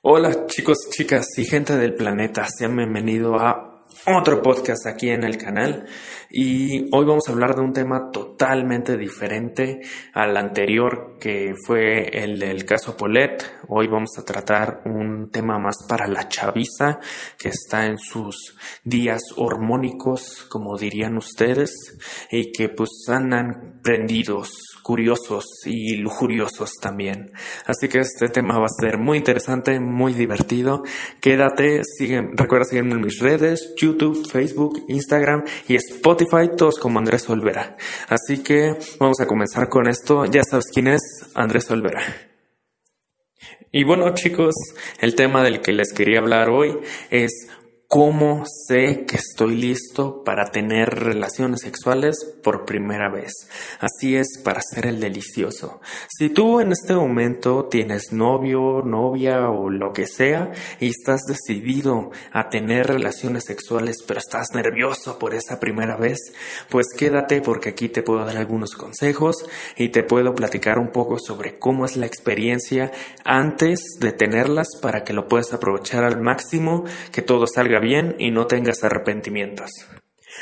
Hola chicos, chicas y gente del planeta, sean bienvenidos a otro podcast aquí en el canal y hoy vamos a hablar de un tema totalmente diferente al anterior que fue el del caso Polet. Hoy vamos a tratar un tema más para la chaviza que está en sus días hormónicos, como dirían ustedes, y que pues andan prendidos curiosos y lujuriosos también. Así que este tema va a ser muy interesante, muy divertido. Quédate, recuerda seguirme en mis redes, YouTube, Facebook, Instagram y Spotify, todos como Andrés Olvera. Así que vamos a comenzar con esto. Ya sabes quién es Andrés Olvera. Y bueno chicos, el tema del que les quería hablar hoy es ¿Cómo sé que estoy listo para tener relaciones sexuales por primera vez? Así es, para ser el delicioso. Si tú en este momento tienes novio, novia o lo que sea y estás decidido a tener relaciones sexuales pero estás nervioso por esa primera vez, pues quédate porque aquí te puedo dar algunos consejos y te puedo platicar un poco sobre cómo es la experiencia antes de tenerlas para que lo puedas aprovechar al máximo, que todo salga bien y no tengas arrepentimientos.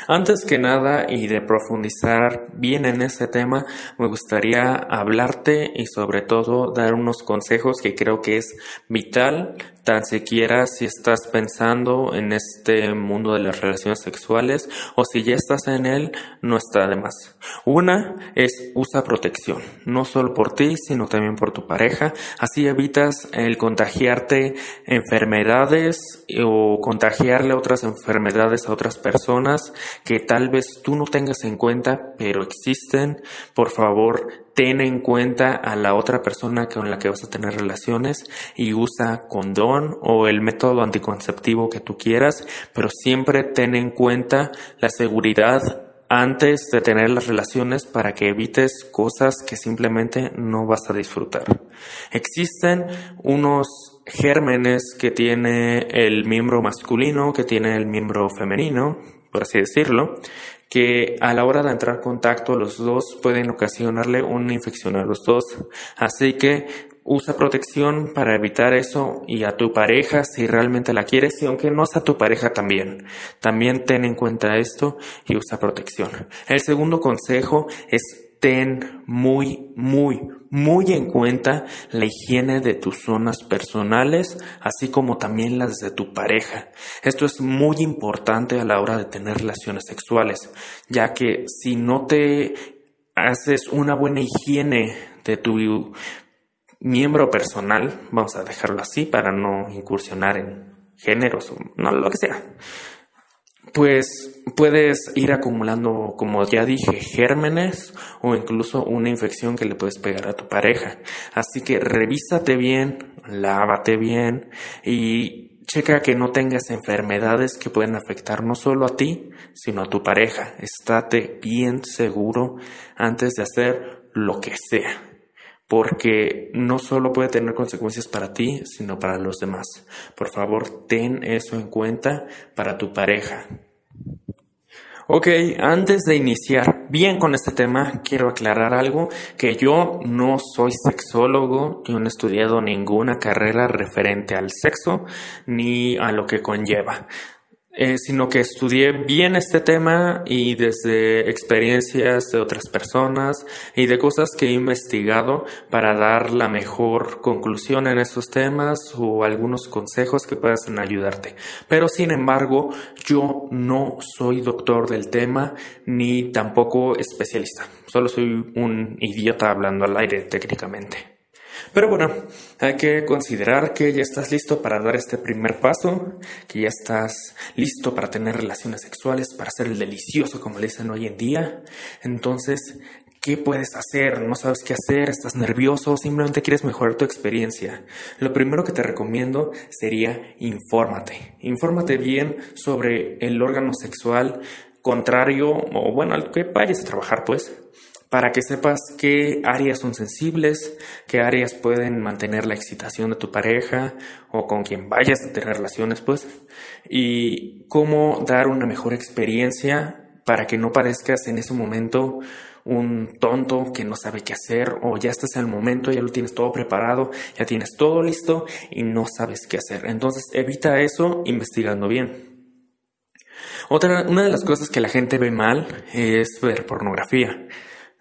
Antes que nada y de profundizar bien en este tema, me gustaría hablarte y sobre todo dar unos consejos que creo que es vital tan siquiera si estás pensando en este mundo de las relaciones sexuales o si ya estás en él, no está de más. Una es usa protección, no solo por ti, sino también por tu pareja. Así evitas el contagiarte enfermedades o contagiarle otras enfermedades a otras personas que tal vez tú no tengas en cuenta, pero existen. Por favor, ten en cuenta a la otra persona con la que vas a tener relaciones y usa condón o el método anticonceptivo que tú quieras, pero siempre ten en cuenta la seguridad antes de tener las relaciones para que evites cosas que simplemente no vas a disfrutar. Existen unos gérmenes que tiene el miembro masculino, que tiene el miembro femenino, por así decirlo, que a la hora de entrar en contacto los dos pueden ocasionarle una infección a los dos. Así que usa protección para evitar eso y a tu pareja si realmente la quieres y aunque no sea tu pareja también. También ten en cuenta esto y usa protección. El segundo consejo es ten muy, muy, muy en cuenta la higiene de tus zonas personales, así como también las de tu pareja. Esto es muy importante a la hora de tener relaciones sexuales, ya que si no te haces una buena higiene de tu miembro personal, vamos a dejarlo así para no incursionar en géneros o no, lo que sea pues puedes ir acumulando, como ya dije, gérmenes o incluso una infección que le puedes pegar a tu pareja. Así que revísate bien, lávate bien y checa que no tengas enfermedades que pueden afectar no solo a ti, sino a tu pareja. Estate bien seguro antes de hacer lo que sea porque no solo puede tener consecuencias para ti, sino para los demás. Por favor, ten eso en cuenta para tu pareja. Ok, antes de iniciar bien con este tema, quiero aclarar algo, que yo no soy sexólogo, yo no he estudiado ninguna carrera referente al sexo ni a lo que conlleva. Eh, sino que estudié bien este tema y desde experiencias de otras personas y de cosas que he investigado para dar la mejor conclusión en estos temas o algunos consejos que puedan ayudarte. Pero sin embargo, yo no soy doctor del tema ni tampoco especialista. Solo soy un idiota hablando al aire técnicamente. Pero bueno, hay que considerar que ya estás listo para dar este primer paso, que ya estás listo para tener relaciones sexuales, para ser el delicioso como le dicen hoy en día. Entonces, ¿qué puedes hacer? ¿No sabes qué hacer? ¿Estás nervioso? ¿Simplemente quieres mejorar tu experiencia? Lo primero que te recomiendo sería infórmate. Infórmate bien sobre el órgano sexual contrario o bueno, al que vayas a trabajar pues para que sepas qué áreas son sensibles, qué áreas pueden mantener la excitación de tu pareja o con quien vayas a tener relaciones, pues, y cómo dar una mejor experiencia para que no parezcas en ese momento un tonto que no sabe qué hacer o ya estás en el momento, ya lo tienes todo preparado, ya tienes todo listo y no sabes qué hacer. Entonces evita eso investigando bien. Otra, una de las cosas que la gente ve mal es ver pornografía.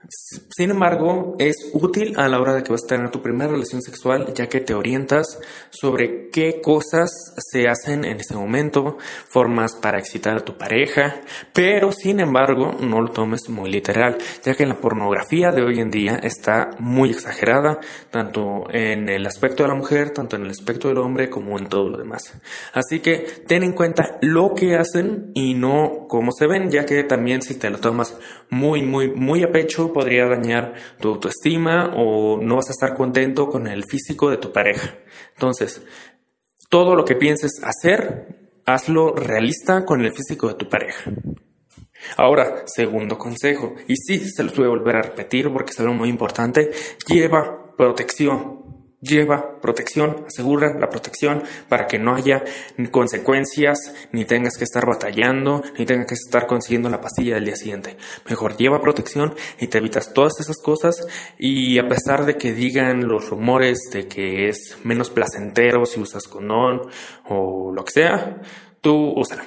Sin embargo, es útil a la hora de que vas a tener tu primera relación sexual, ya que te orientas sobre qué cosas se hacen en ese momento, formas para excitar a tu pareja, pero sin embargo, no lo tomes muy literal, ya que la pornografía de hoy en día está muy exagerada, tanto en el aspecto de la mujer, tanto en el aspecto del hombre, como en todo lo demás. Así que ten en cuenta lo que hacen y no cómo se ven, ya que también si te lo tomas muy, muy, muy a pecho, podría dañar tu autoestima o no vas a estar contento con el físico de tu pareja. Entonces, todo lo que pienses hacer, hazlo realista con el físico de tu pareja. Ahora, segundo consejo, y sí, se los voy a volver a repetir porque es algo muy importante, lleva protección lleva protección, asegura la protección para que no haya consecuencias, ni tengas que estar batallando, ni tengas que estar consiguiendo la pastilla del día siguiente. Mejor lleva protección y te evitas todas esas cosas y a pesar de que digan los rumores de que es menos placentero si usas condón o lo que sea, tú úsala.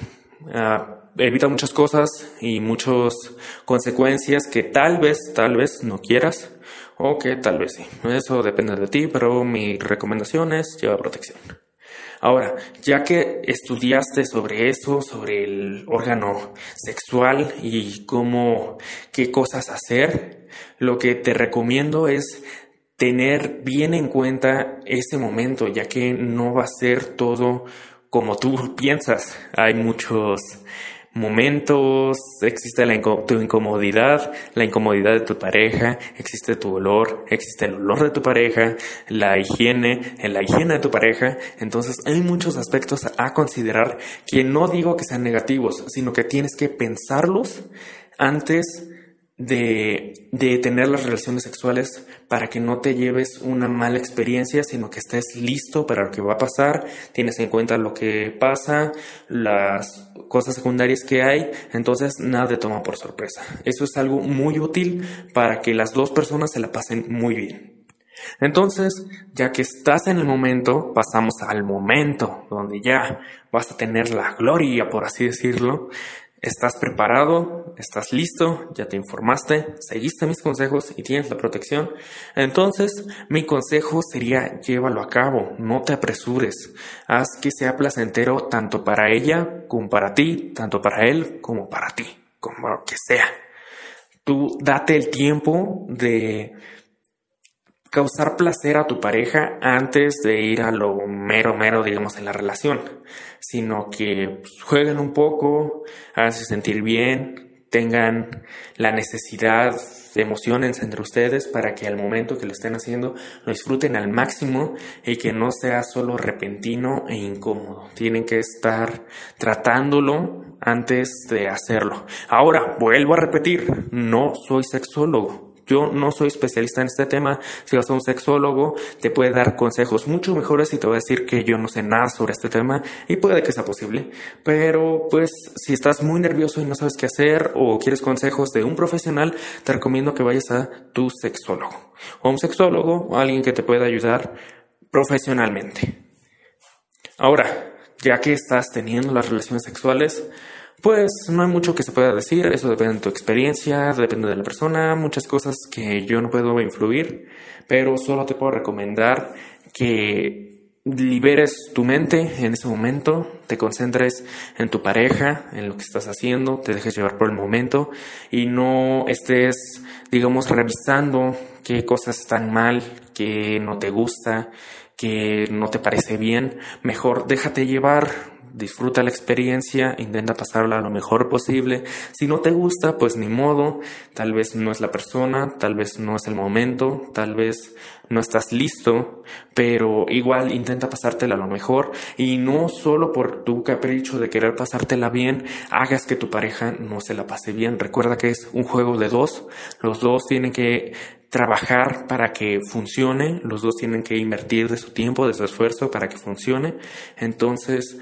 Ah, evita muchas cosas y muchas consecuencias que tal vez, tal vez no quieras o tal vez sí. Eso depende de ti, pero mi recomendación es llevar protección. Ahora, ya que estudiaste sobre eso, sobre el órgano sexual y cómo, qué cosas hacer, lo que te recomiendo es tener bien en cuenta ese momento, ya que no va a ser todo como tú piensas. Hay muchos momentos, existe la tu incomodidad, la incomodidad de tu pareja, existe tu olor, existe el olor de tu pareja, la higiene, la higiene de tu pareja. Entonces hay muchos aspectos a considerar que no digo que sean negativos, sino que tienes que pensarlos antes de, de, tener las relaciones sexuales para que no te lleves una mala experiencia, sino que estés listo para lo que va a pasar, tienes en cuenta lo que pasa, las cosas secundarias que hay, entonces nada te toma por sorpresa. Eso es algo muy útil para que las dos personas se la pasen muy bien. Entonces, ya que estás en el momento, pasamos al momento donde ya vas a tener la gloria, por así decirlo, Estás preparado, estás listo, ya te informaste, seguiste mis consejos y tienes la protección. Entonces, mi consejo sería llévalo a cabo, no te apresures. Haz que sea placentero tanto para ella como para ti, tanto para él como para ti, como lo que sea. Tú date el tiempo de causar placer a tu pareja antes de ir a lo mero, mero, digamos, en la relación, sino que pues, jueguen un poco, háganse sentir bien, tengan la necesidad de emociones entre ustedes para que al momento que lo estén haciendo lo disfruten al máximo y que no sea solo repentino e incómodo. Tienen que estar tratándolo antes de hacerlo. Ahora, vuelvo a repetir, no soy sexólogo yo no soy especialista en este tema. Si vas a un sexólogo, te puede dar consejos mucho mejores y te va a decir que yo no sé nada sobre este tema y puede que sea posible. Pero pues si estás muy nervioso y no sabes qué hacer o quieres consejos de un profesional, te recomiendo que vayas a tu sexólogo o un sexólogo o alguien que te pueda ayudar profesionalmente. Ahora, ya que estás teniendo las relaciones sexuales, pues no hay mucho que se pueda decir, eso depende de tu experiencia, depende de la persona, muchas cosas que yo no puedo influir, pero solo te puedo recomendar que liberes tu mente en ese momento, te concentres en tu pareja, en lo que estás haciendo, te dejes llevar por el momento y no estés, digamos, revisando qué cosas están mal, qué no te gusta, qué no te parece bien. Mejor déjate llevar, disfruta la experiencia, intenta pasarla lo mejor posible. Si no te gusta, pues ni modo, tal vez no es la persona, tal vez no es el momento, tal vez no estás listo, pero igual intenta pasártela lo mejor y no solo por tu capricho de querer pasártela bien, hagas que tu pareja no se la pase bien. Recuerda que es un juego de dos, los dos tienen que trabajar para que funcione, los dos tienen que invertir de su tiempo, de su esfuerzo para que funcione. Entonces,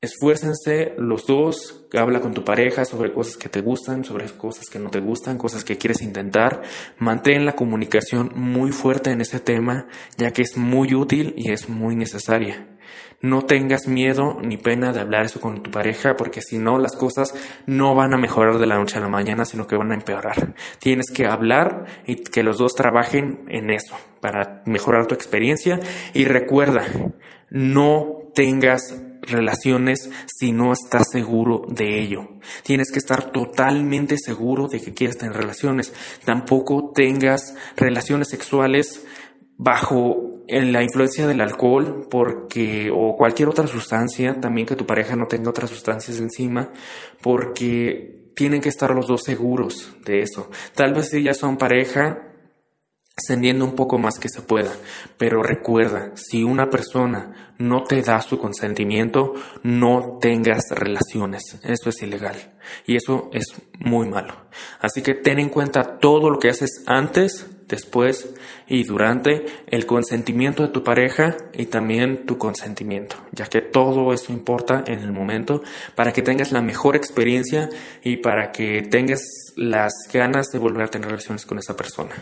Esfuércense los dos, habla con tu pareja sobre cosas que te gustan, sobre cosas que no te gustan, cosas que quieres intentar. Mantén la comunicación muy fuerte en ese tema, ya que es muy útil y es muy necesaria. No tengas miedo ni pena de hablar eso con tu pareja, porque si no, las cosas no van a mejorar de la noche a la mañana, sino que van a empeorar. Tienes que hablar y que los dos trabajen en eso para mejorar tu experiencia. Y recuerda, no tengas relaciones si no estás seguro de ello. Tienes que estar totalmente seguro de que quieres tener relaciones. Tampoco tengas relaciones sexuales bajo la influencia del alcohol porque o cualquier otra sustancia, también que tu pareja no tenga otras sustancias encima, porque tienen que estar los dos seguros de eso. Tal vez si ya son pareja, ascendiendo un poco más que se pueda. Pero recuerda, si una persona no te da su consentimiento, no tengas relaciones. Eso es ilegal. Y eso es muy malo. Así que ten en cuenta todo lo que haces antes, después y durante el consentimiento de tu pareja y también tu consentimiento, ya que todo eso importa en el momento para que tengas la mejor experiencia y para que tengas las ganas de volver a tener relaciones con esa persona.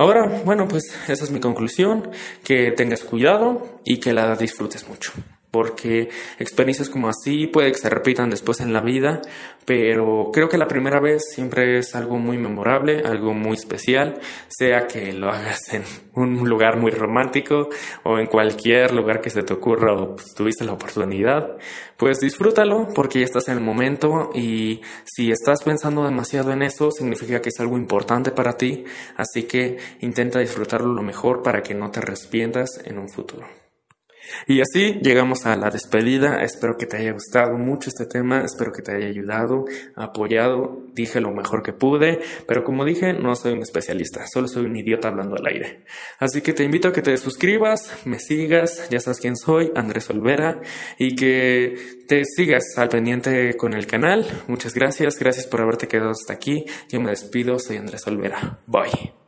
Ahora, bueno, pues esa es mi conclusión, que tengas cuidado y que la disfrutes mucho porque experiencias como así puede que se repitan después en la vida, pero creo que la primera vez siempre es algo muy memorable, algo muy especial, sea que lo hagas en un lugar muy romántico o en cualquier lugar que se te ocurra o tuviste la oportunidad, pues disfrútalo porque ya estás en el momento y si estás pensando demasiado en eso significa que es algo importante para ti, así que intenta disfrutarlo lo mejor para que no te arrepientas en un futuro. Y así llegamos a la despedida. Espero que te haya gustado mucho este tema. Espero que te haya ayudado, apoyado. Dije lo mejor que pude. Pero como dije, no soy un especialista. Solo soy un idiota hablando al aire. Así que te invito a que te suscribas, me sigas. Ya sabes quién soy, Andrés Olvera. Y que te sigas al pendiente con el canal. Muchas gracias. Gracias por haberte quedado hasta aquí. Yo me despido. Soy Andrés Olvera. Bye.